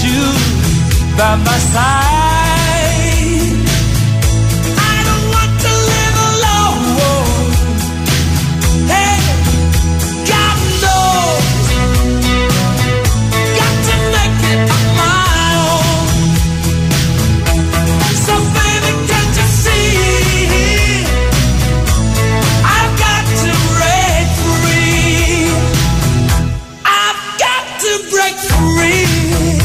you by my side.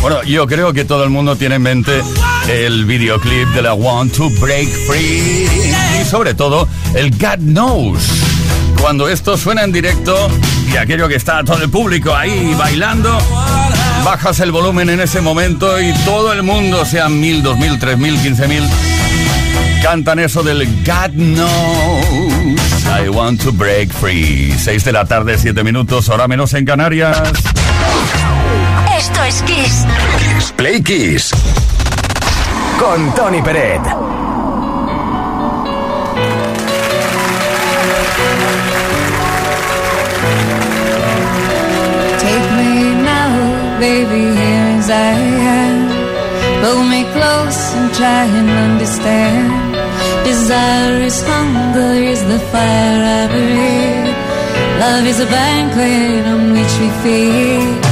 Bueno, yo creo que todo el mundo tiene en mente el videoclip de la Want to Break Free y sobre todo el God Knows. Cuando esto suena en directo y aquello que está todo el público ahí bailando, bajas el volumen en ese momento y todo el mundo, sean mil, dos mil, tres mil, quince mil, cantan eso del God Knows. I want to break free. Seis de la tarde, siete minutos, hora menos en Canarias. Esto es Kiss. Kiss Play Kiss. Con Tony Peret. Take me now, baby, here as I am. Pull me close and try and understand. Desire is hunger, is the fire I breathe. Love is a banquet on which we feed.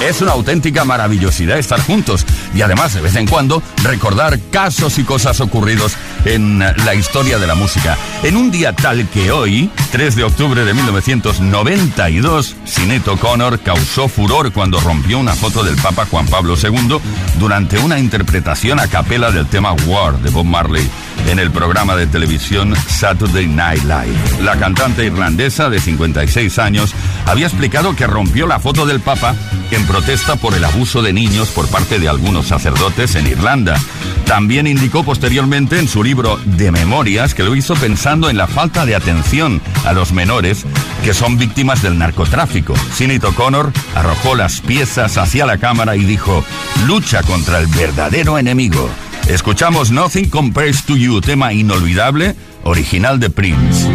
Es una auténtica maravillosidad estar juntos y además de vez en cuando recordar casos y cosas ocurridos en la historia de la música. En un día tal que hoy, 3 de octubre de 1992, Sinead O'Connor causó furor cuando rompió una foto del Papa Juan Pablo II durante una interpretación a capela del tema War de Bob Marley en el programa de televisión Saturday Night Live. La cantante irlandesa de 56 años había explicado que rompió la foto del Papa en protesta por el abuso de niños por parte de algunos sacerdotes en Irlanda. También indicó posteriormente en su libro de memorias que lo hizo pensando en la falta de atención a los menores que son víctimas del narcotráfico. Sinead O'Connor arrojó las piezas hacia la cámara y dijo, lucha contra el verdadero enemigo. Escuchamos Nothing Compares to You, tema inolvidable, original de Prince.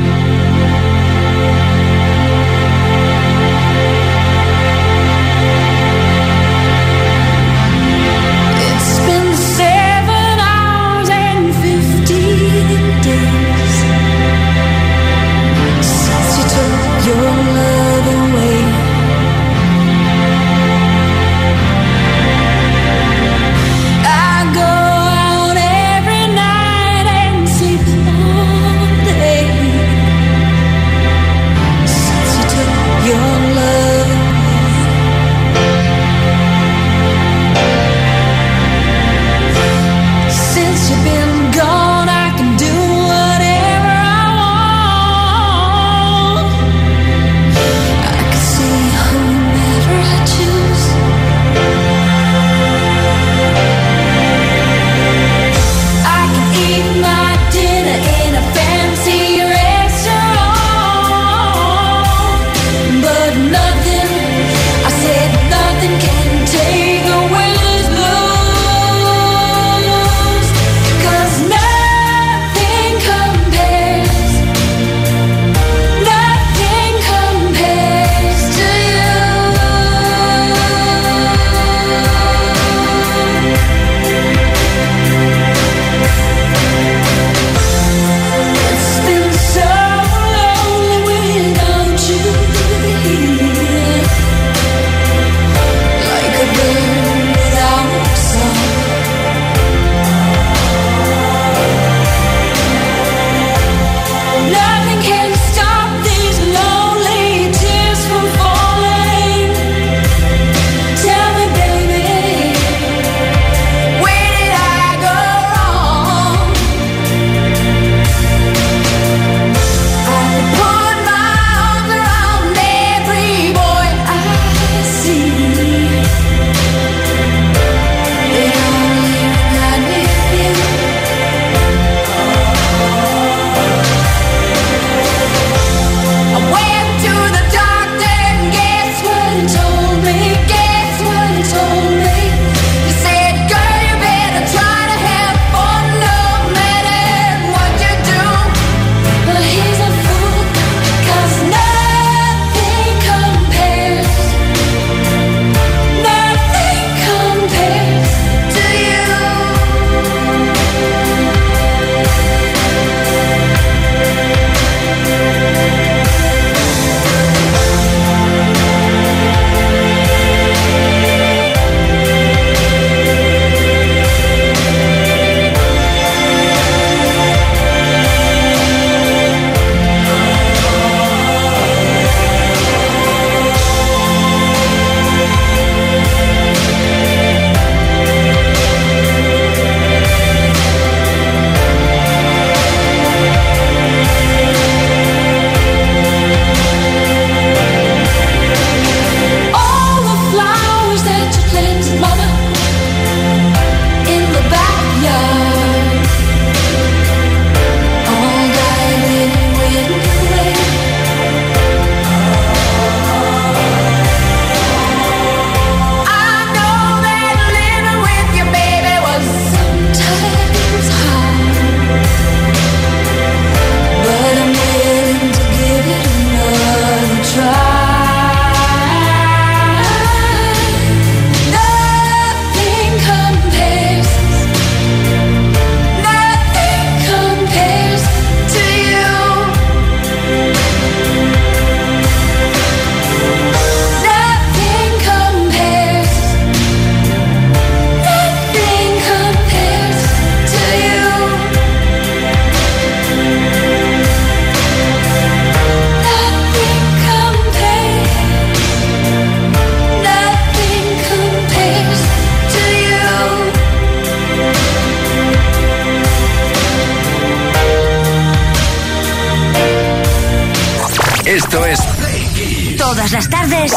Todas las tardes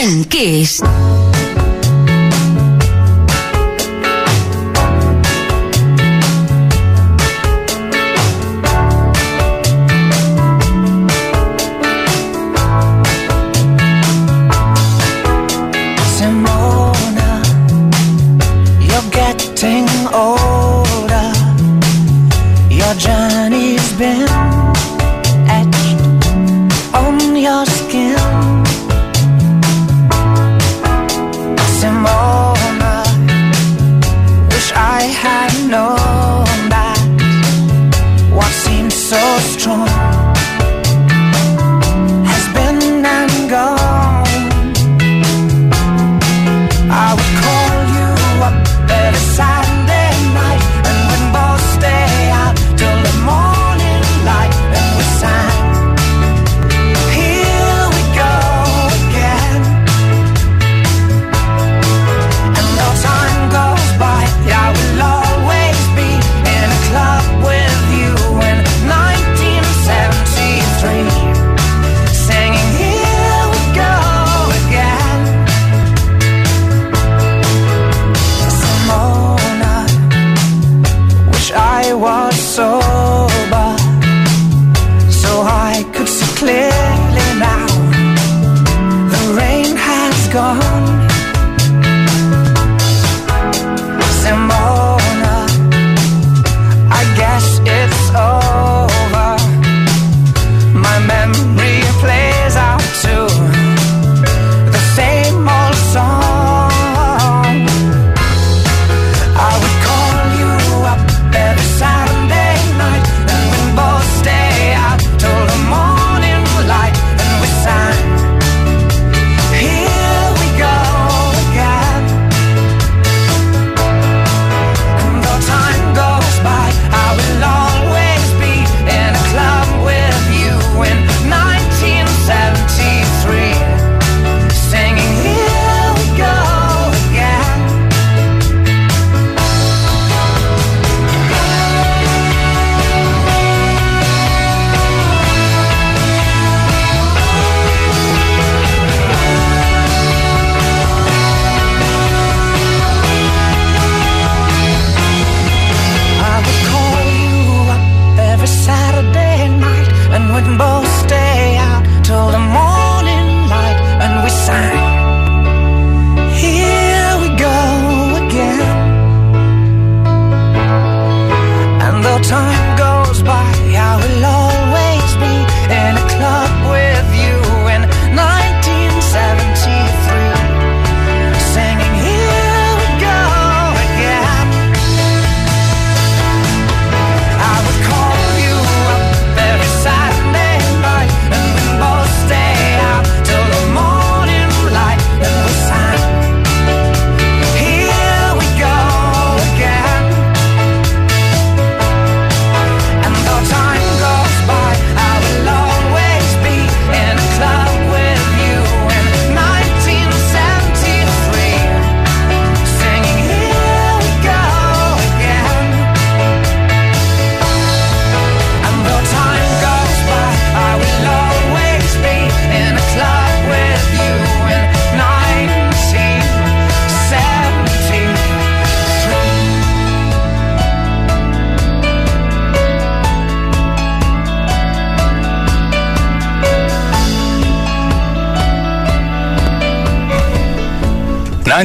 en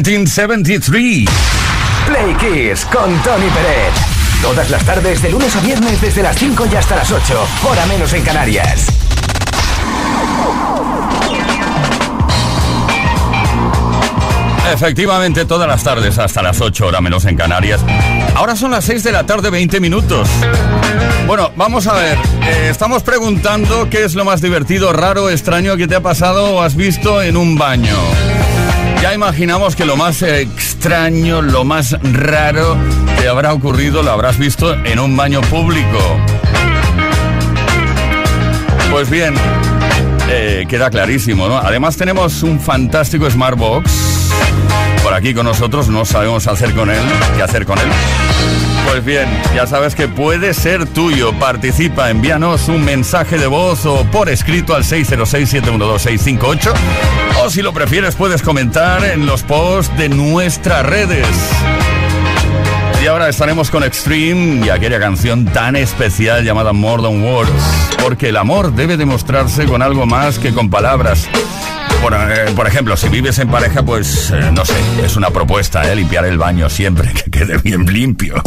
Kiss.1973. Play Kiss con Tony Pérez. Todas las tardes, de lunes a viernes, desde las 5 y hasta las 8. Hora menos en Canarias. Efectivamente, todas las tardes hasta las 8 hora menos en Canarias. Ahora son las 6 de la tarde, 20 minutos. Bueno, vamos a ver. Eh, estamos preguntando qué es lo más divertido, raro, extraño que te ha pasado o has visto en un baño. Ya imaginamos que lo más extraño, lo más raro que habrá ocurrido lo habrás visto en un baño público. Pues bien, eh, queda clarísimo, ¿no? Además tenemos un fantástico Smartbox aquí con nosotros, no sabemos hacer con él, qué hacer con él. Pues bien, ya sabes que puede ser tuyo. Participa, envíanos un mensaje de voz o por escrito al 606-712-658. O si lo prefieres, puedes comentar en los posts de nuestras redes. Y ahora estaremos con Extreme y aquella canción tan especial llamada More Than Words, porque el amor debe demostrarse con algo más que con palabras. Eh, por, ejemplo, si vives en pareja, pues eh, no sé, es una propuesta, ¿eh? Limpiar el baño siempre, que quede bien limpio.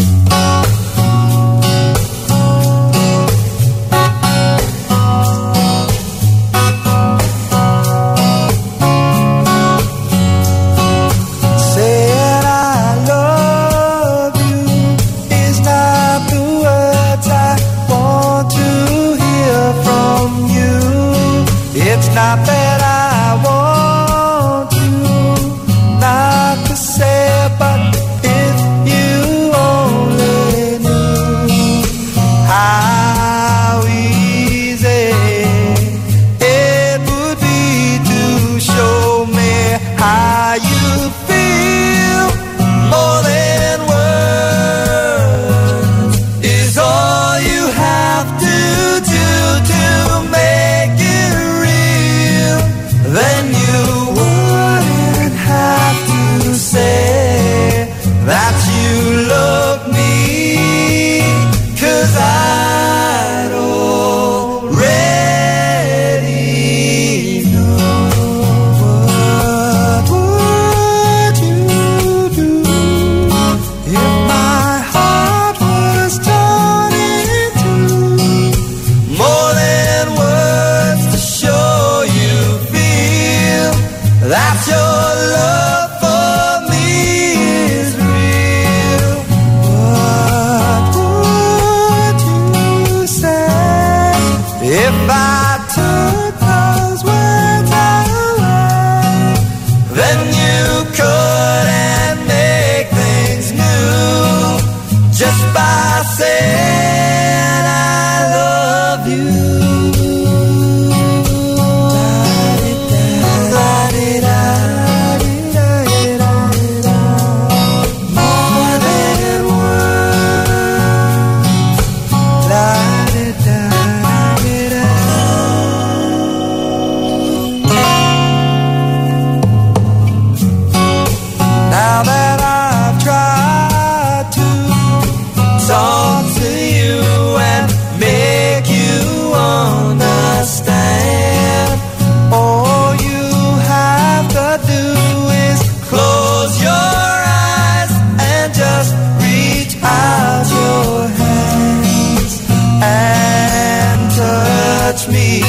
touch me.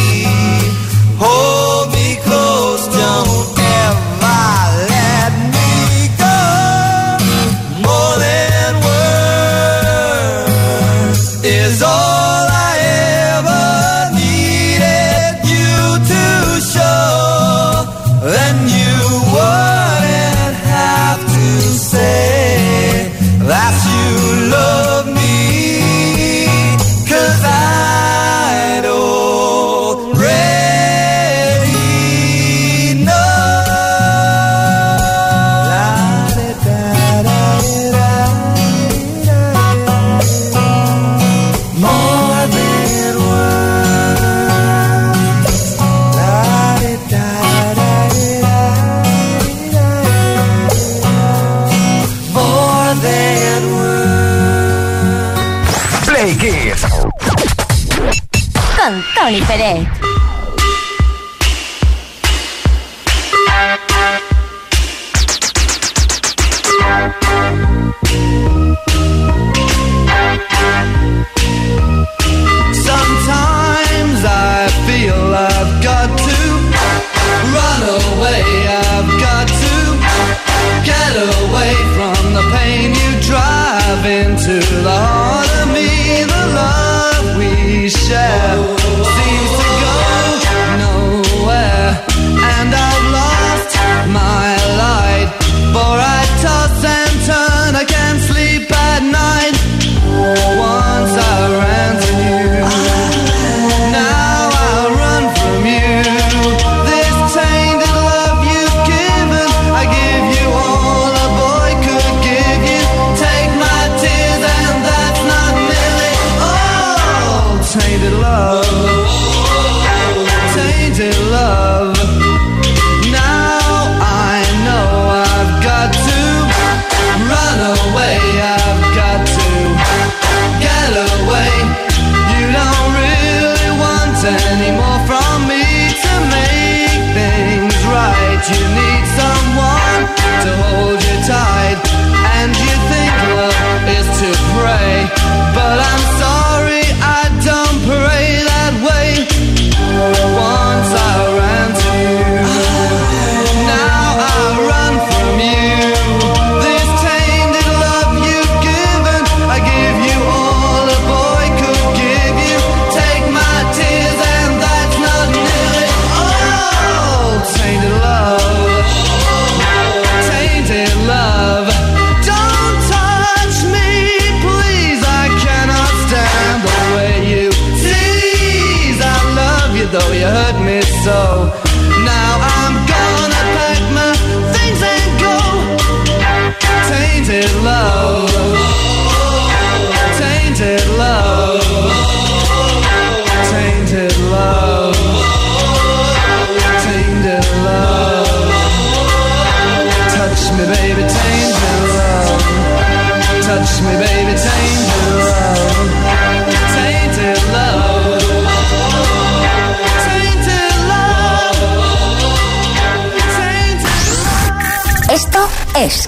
Oh,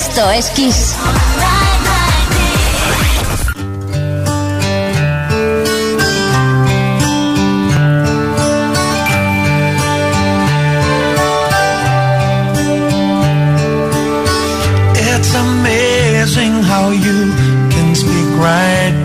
Esto es Kiss. It's amazing how you can speak right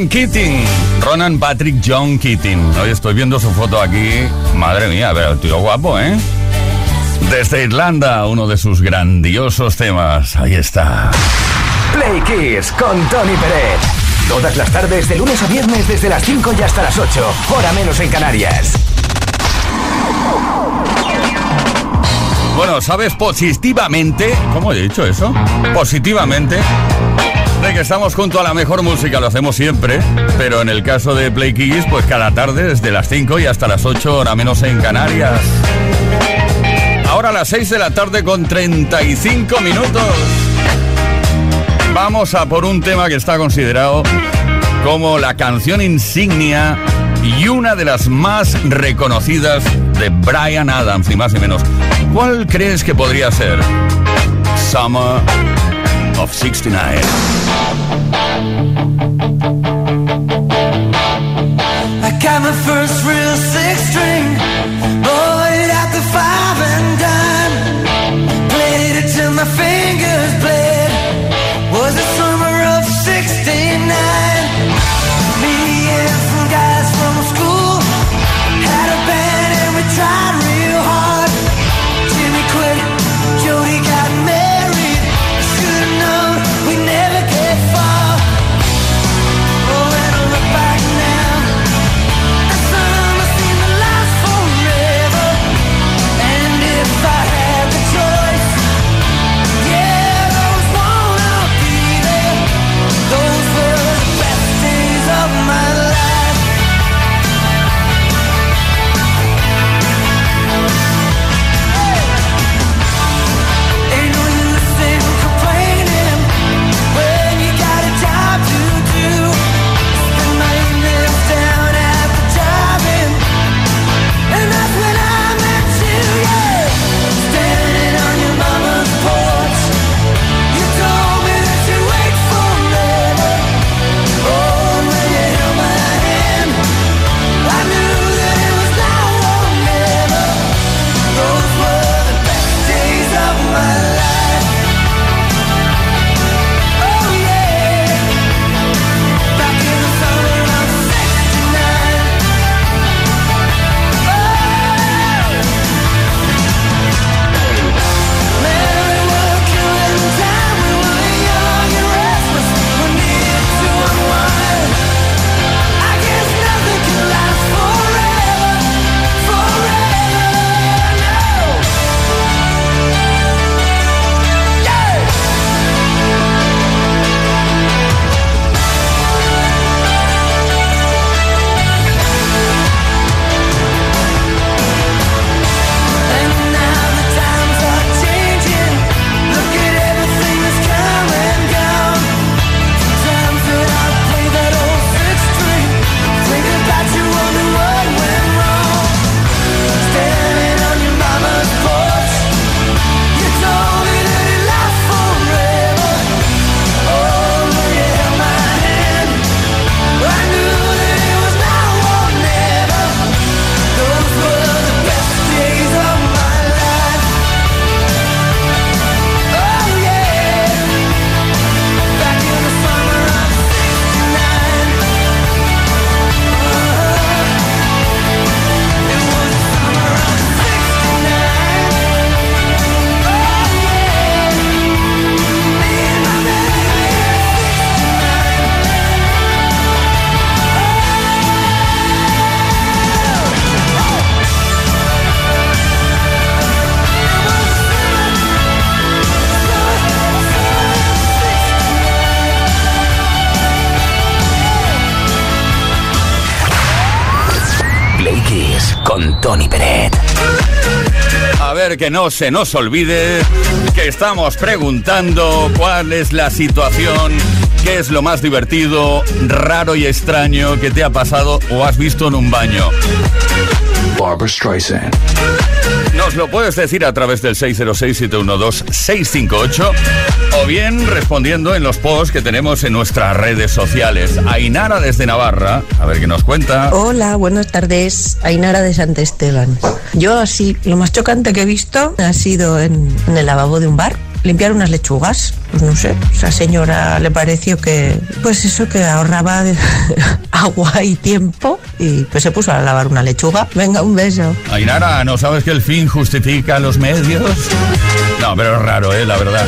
Ronan Keating. Ronan Patrick John Keating. Hoy estoy viendo su foto aquí. Madre mía, pero el tío guapo, ¿eh? Desde Irlanda, uno de sus grandiosos temas. Ahí está. Play Kiss con Tony Pérez. Todas las tardes, de lunes a viernes, desde las 5 y hasta las 8. Hora menos en Canarias. Bueno, ¿sabes positivamente? ¿Cómo he dicho eso? Positivamente. De que estamos junto a la mejor música, lo hacemos siempre. Pero en el caso de Play Kiss, pues cada tarde, desde las 5 y hasta las 8, hora menos en Canarias. Ahora a las 6 de la tarde con 35 minutos. Vamos a por un tema que está considerado como la canción insignia y una de las más reconocidas de Brian Adams, ni más ni menos. ¿Cuál crees que podría ser? Summer of 69. I got my first real six string, que no se nos olvide que estamos preguntando cuál es la situación, qué es lo más divertido, raro y extraño que te ha pasado o has visto en un baño. Barbara Streisand. Nos lo puedes decir a través del 606-712-658 o bien respondiendo en los posts que tenemos en nuestras redes sociales. Ainara desde Navarra, a ver qué nos cuenta. Hola, buenas tardes. Ainara de Sant Esteban. Yo así, lo más chocante que he visto ha sido en, en el lavabo de un bar. Limpiar unas lechugas. Pues no sé, esa señora le pareció que, pues eso, que ahorraba agua y tiempo y pues se puso a lavar una lechuga. Venga, un beso. Ainara, ¿no sabes que el fin justifica los medios? No, pero es raro, ¿eh? La verdad.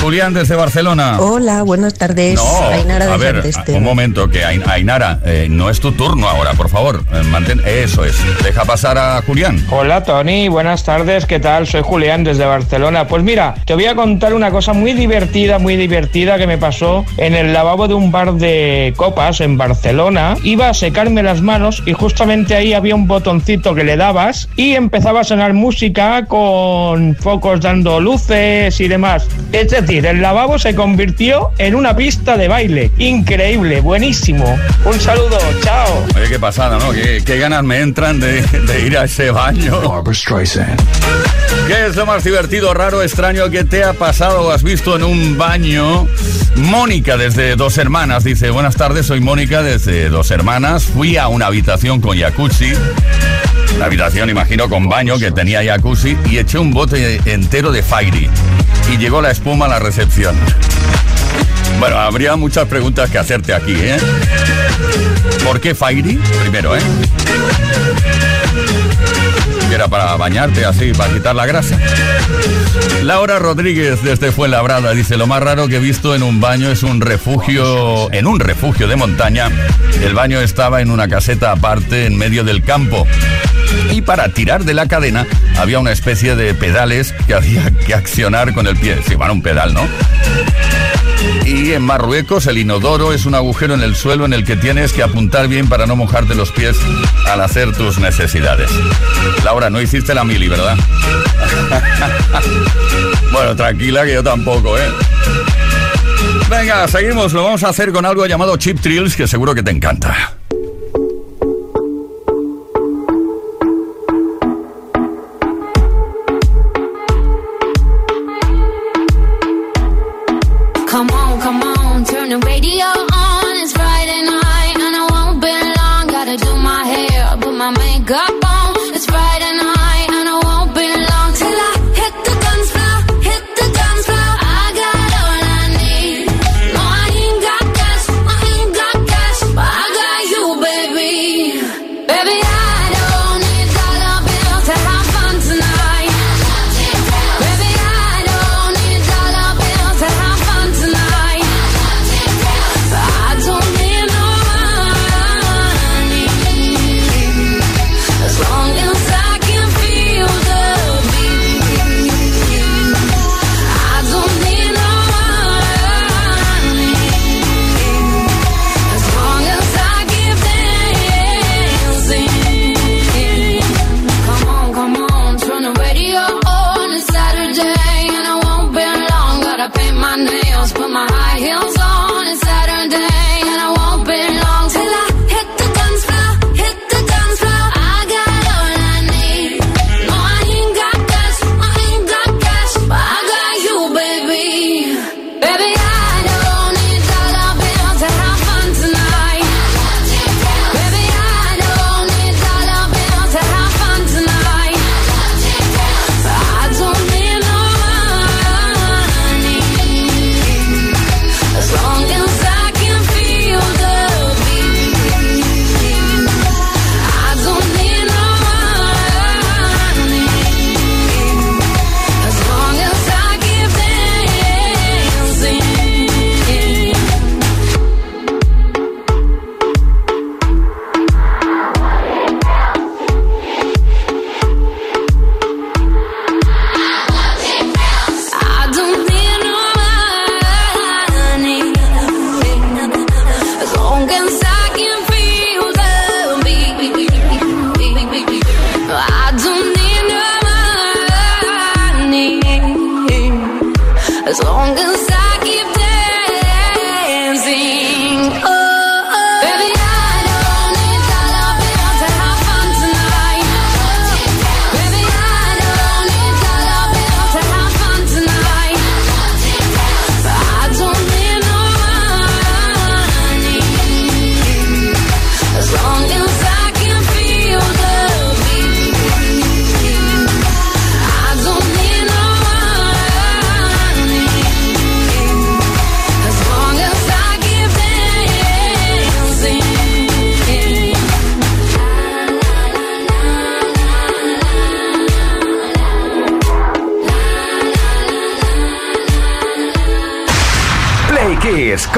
Julián desde Barcelona. Hola, buenas tardes. No, Ainara de a ver, un momento, que Ain- Ainara, eh, no es tu turno ahora, por favor. Eh, mantén, eso es. Deja pasar a Julián. Hola Tony, buenas tardes, ¿qué tal? Soy Julián desde Barcelona. Pues mira, te voy a contar una cosa muy divertida, muy divertida que me pasó en el lavabo de un bar de copas en Barcelona. Iba a secarme las manos y justamente ahí había un botoncito que le dabas y empezaba a sonar música con focos dando luces y demás. Es decir, el lavabo se convirtió en una pista de baile. Increíble, buenísimo. Un saludo, chao. Oye, qué pasada, ¿no? Qué, qué ganas me entran de, de ir a ese baño. Barbara Streisand. ¿Qué es lo más divertido, raro, extraño que te ha pasado o has visto en un baño? Mónica desde Dos Hermanas dice, buenas tardes, soy Mónica desde Dos Hermanas. Fui a una habitación con jacuzzi. Una habitación, imagino, con baño que tenía jacuzzi y eché un bote entero de Fairy. Y llegó la espuma a la recepción. Bueno, habría muchas preguntas que hacerte aquí, ¿eh? ¿Por qué Fairy? Primero, ¿eh? Era para bañarte así, para quitar la grasa. Laura Rodríguez desde Fuenlabrada dice, lo más raro que he visto en un baño es un refugio, en un refugio de montaña. El baño estaba en una caseta aparte en medio del campo. Y para tirar de la cadena había una especie de pedales que había que accionar con el pie. Sí, bueno, un pedal, ¿no? Y en Marruecos el inodoro es un agujero en el suelo en el que tienes que apuntar bien para no mojarte los pies al hacer tus necesidades. Laura, no hiciste la mili, ¿verdad? bueno, tranquila que yo tampoco, ¿eh? Venga, seguimos. Lo vamos a hacer con algo llamado Chip Trills que seguro que te encanta.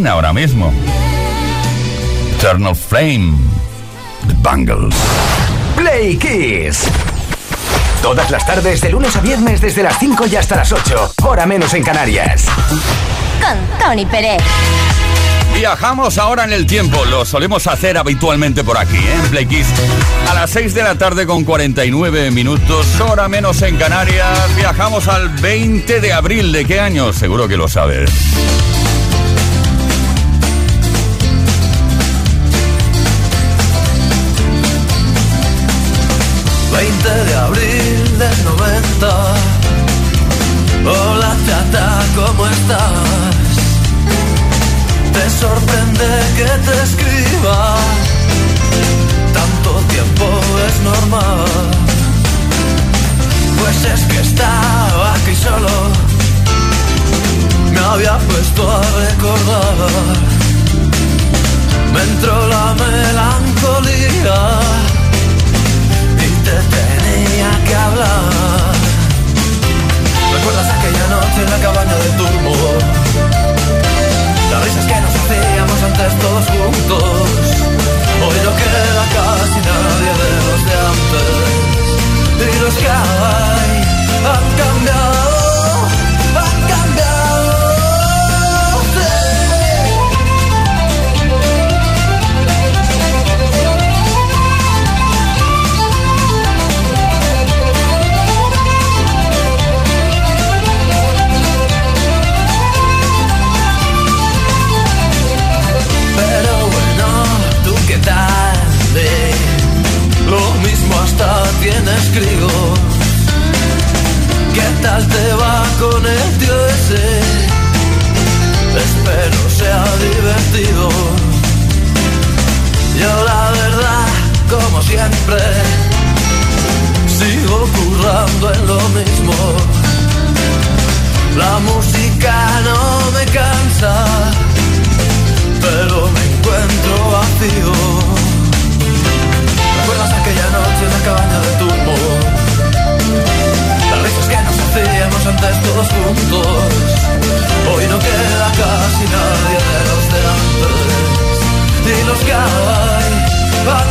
Ahora mismo. Eternal Flame, The Bangles. Play Kiss. Todas las tardes, de lunes a viernes, desde las 5 y hasta las 8, hora menos en Canarias. Con Tony Pérez. Viajamos ahora en el tiempo, lo solemos hacer habitualmente por aquí, ¿eh? en Play Kiss. A las 6 de la tarde con 49 minutos, hora menos en Canarias, viajamos al 20 de abril. ¿De qué año? Seguro que lo sabes. 20 de abril del 90. Hola chata, ¿cómo estás? Te sorprende que te escriba. Tanto tiempo es normal. Pues es que estaba aquí solo. Me había puesto a recordar. Me entró la melancolía te tenía que hablar. ¿Recuerdas aquella noche en la cabaña de turbo? Las risas que nos hacíamos antes todos juntos. Hoy no queda casi nadie de los de antes. Y los que hay han cambiado, hasta tienes críos. ¿Qué tal te va con el tío ese? Antes todos juntos. Hoy no queda casi nadie de los de antes. Y los que hay han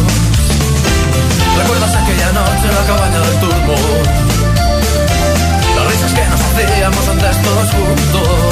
¿Recuerdas aquella noche en la cabaña del turbo? Las risas que nos hacíamos antes todos juntos.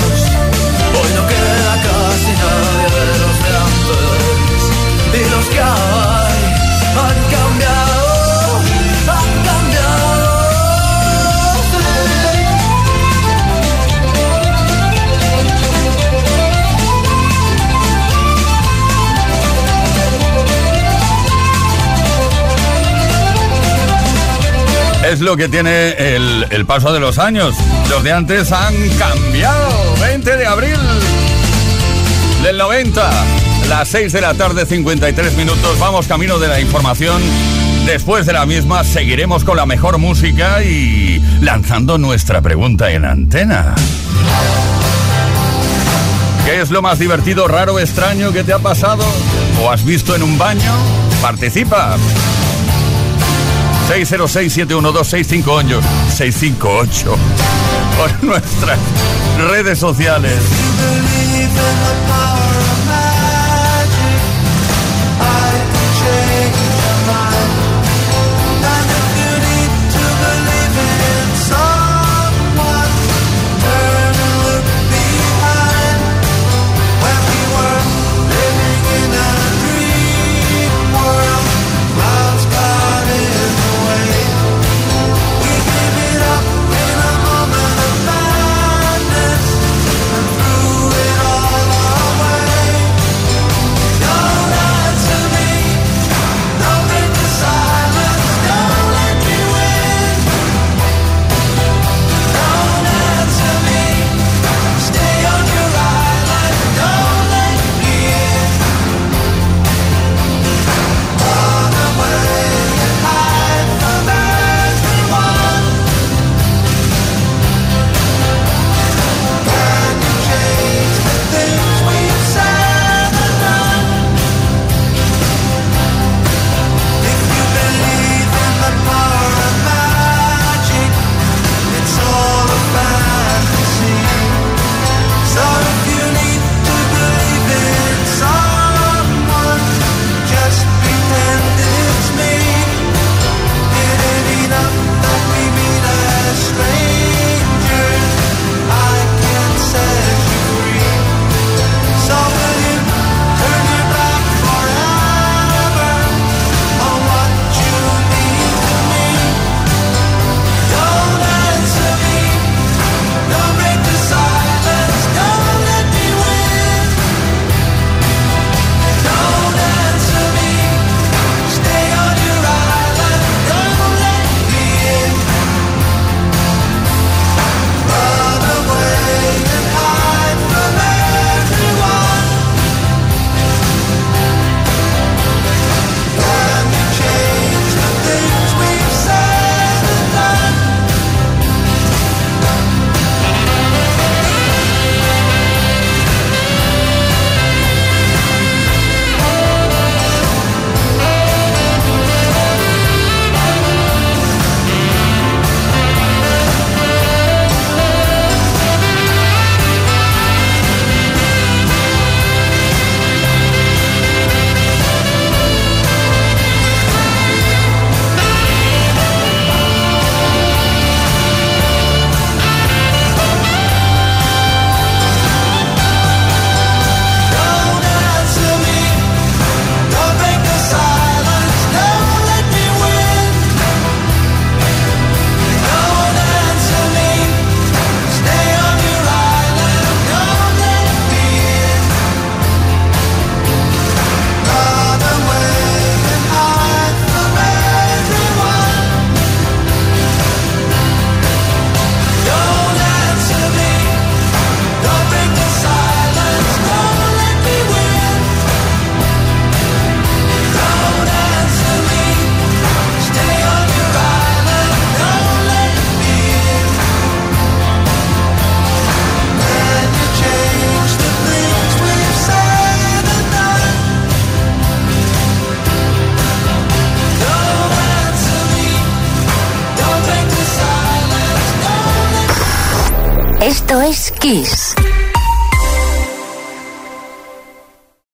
Es lo que tiene el, el paso de los años. Los de antes han cambiado. 20 de abril del 90. Las 6 de la tarde, 53 minutos. Vamos camino de la información. Después de la misma seguiremos con la mejor música y lanzando nuestra pregunta en antena. ¿Qué es lo más divertido, raro, extraño que te ha pasado o has visto en un baño? Participa. 606-712-658 658 por nuestras redes sociales.